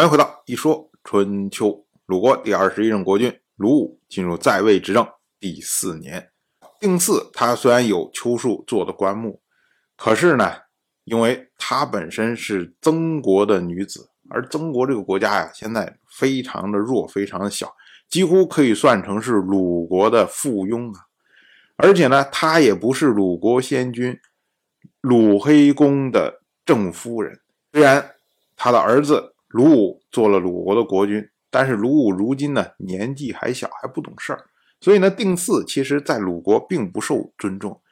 欢迎回到一说春秋。鲁国第二十一任国君鲁武进入在位执政第四年。定嗣他虽然有丘树做的棺木，可是呢，因为他本身是曾国的女子，而曾国这个国家呀，现在非常的弱，非常的小，几乎可以算成是鲁国的附庸啊。而且呢，他也不是鲁国先君鲁黑公的正夫人。虽然他的儿子。鲁武做了鲁国的国君，但是鲁武如今呢年纪还小，还不懂事儿，所以呢定嗣其实在鲁国并不受尊重。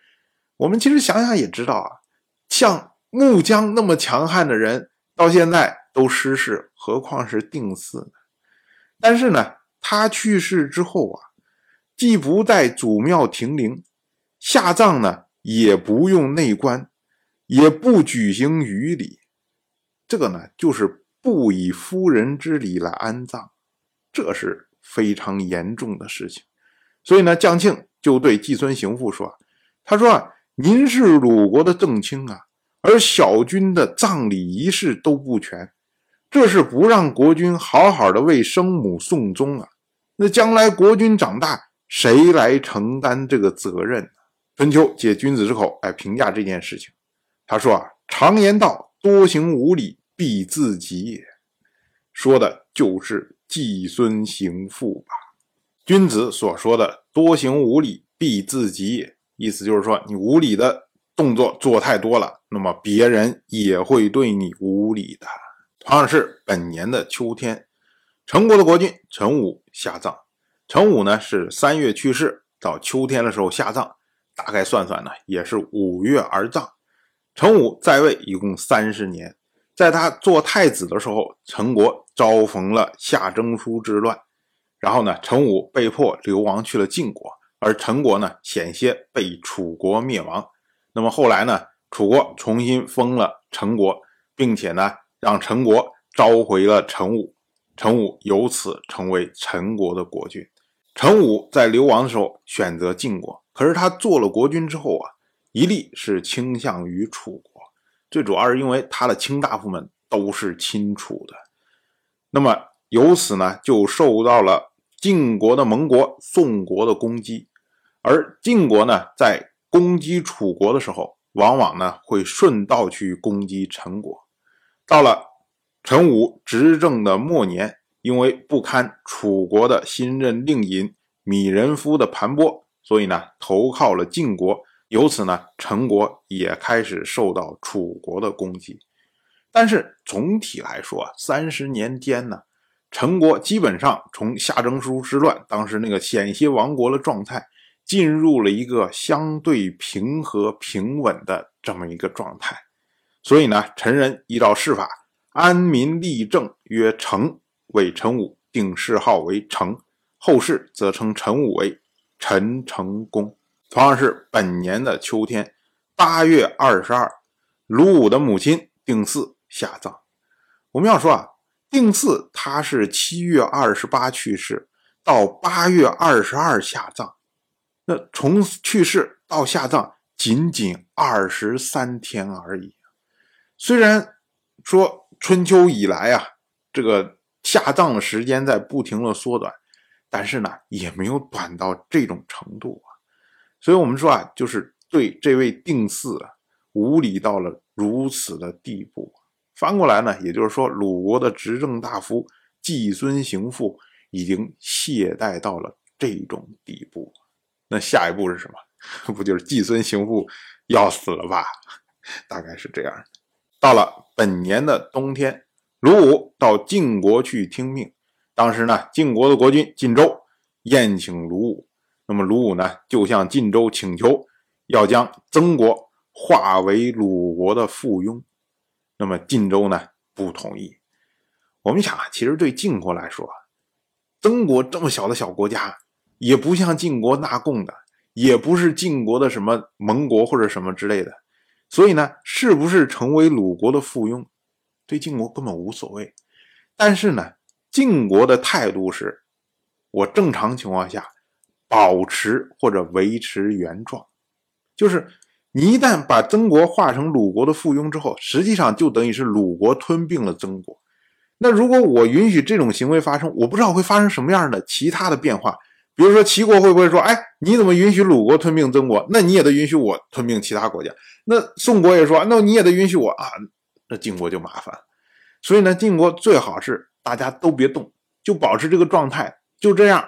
我们其实想想也知道啊，像穆姜那么强悍的人，到现在都失势，何况是定嗣呢？但是呢，他去世之后啊，既不在祖庙停灵，下葬呢也不用内棺，也不举行余礼，这个呢就是。不以夫人之礼来安葬，这是非常严重的事情。所以呢，将庆就对季孙行父说：“他说啊，您是鲁国的正卿啊，而小君的葬礼仪式都不全，这是不让国君好好的为生母送终啊。那将来国君长大，谁来承担这个责任？”春秋借君子之口来评价这件事情。他说啊，常言道，多行无礼。必自己也，说的就是季孙行父吧？君子所说的“多行无礼，必自己也”，意思就是说，你无礼的动作做太多了，那么别人也会对你无礼的。同样是本年的秋天，陈国的国君陈武下葬。陈武呢是三月去世，到秋天的时候下葬，大概算算呢，也是五月而葬。陈武在位一共三十年。在他做太子的时候，陈国遭逢了夏征舒之乱，然后呢，陈武被迫流亡去了晋国，而陈国呢，险些被楚国灭亡。那么后来呢，楚国重新封了陈国，并且呢，让陈国召回了陈武，陈武由此成为陈国的国君。陈武在流亡的时候选择晋国，可是他做了国君之后啊，一力是倾向于楚。最主要是因为他的卿大夫们都是亲楚的，那么由此呢，就受到了晋国的盟国宋国的攻击，而晋国呢，在攻击楚国的时候，往往呢会顺道去攻击陈国。到了陈武执政的末年，因为不堪楚国的新任令尹米人夫的盘剥，所以呢，投靠了晋国。由此呢，陈国也开始受到楚国的攻击。但是总体来说，三十年间呢，陈国基本上从夏征舒之乱，当时那个险些亡国的状态，进入了一个相对平和平稳的这么一个状态。所以呢，陈人依照世法，安民立政，曰成，为陈武定谥号为成，后世则称陈武为陈成公。同样是本年的秋天，八月二十二，鲁武的母亲定嗣下葬。我们要说啊，定嗣他是七月二十八去世，到八月二十二下葬，那从去世到下葬仅仅二十三天而已。虽然说春秋以来啊，这个下葬的时间在不停的缩短，但是呢，也没有短到这种程度。所以，我们说啊，就是对这位定嗣啊，无礼到了如此的地步。翻过来呢，也就是说，鲁国的执政大夫季孙行父已经懈怠到了这种地步。那下一步是什么？不就是季孙行父要死了吧？大概是这样。到了本年的冬天，鲁武到晋国去听命。当时呢，晋国的国君晋州宴请鲁武。那么鲁武呢，就向晋州请求，要将曾国划为鲁国的附庸。那么晋州呢，不同意。我们想啊，其实对晋国来说，曾国这么小的小国家，也不像晋国纳贡的，也不是晋国的什么盟国或者什么之类的。所以呢，是不是成为鲁国的附庸，对晋国根本无所谓。但是呢，晋国的态度是，我正常情况下。保持或者维持原状，就是你一旦把曾国化成鲁国的附庸之后，实际上就等于是鲁国吞并了曾国。那如果我允许这种行为发生，我不知道会发生什么样的其他的变化。比如说，齐国会不会说：“哎，你怎么允许鲁国吞并曾国？那你也得允许我吞并其他国家。”那宋国也说：“那你也得允许我啊。”那晋国就麻烦。所以呢，晋国最好是大家都别动，就保持这个状态，就这样，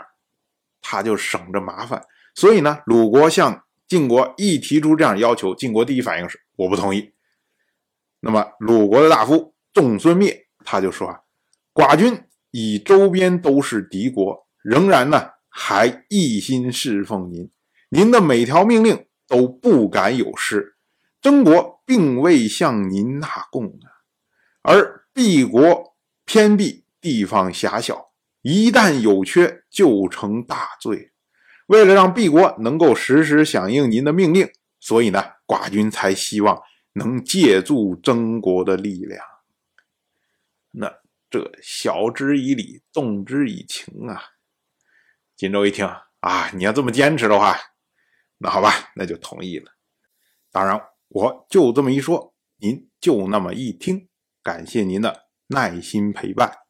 他就省着麻烦。所以呢，鲁国向晋国一提出这样要求，晋国第一反应是我不同意。那么鲁国的大夫仲孙灭他就说啊：“寡君以周边都是敌国，仍然呢。”还一心侍奉您，您的每条命令都不敢有失。曾国并未向您纳贡啊，而敝国偏僻，地方狭小，一旦有缺就成大罪。为了让敝国能够时时响应您的命令，所以呢，寡君才希望能借助曾国的力量。那这晓之以理，动之以情啊。荆州一听啊，你要这么坚持的话，那好吧，那就同意了。当然，我就这么一说，您就那么一听。感谢您的耐心陪伴。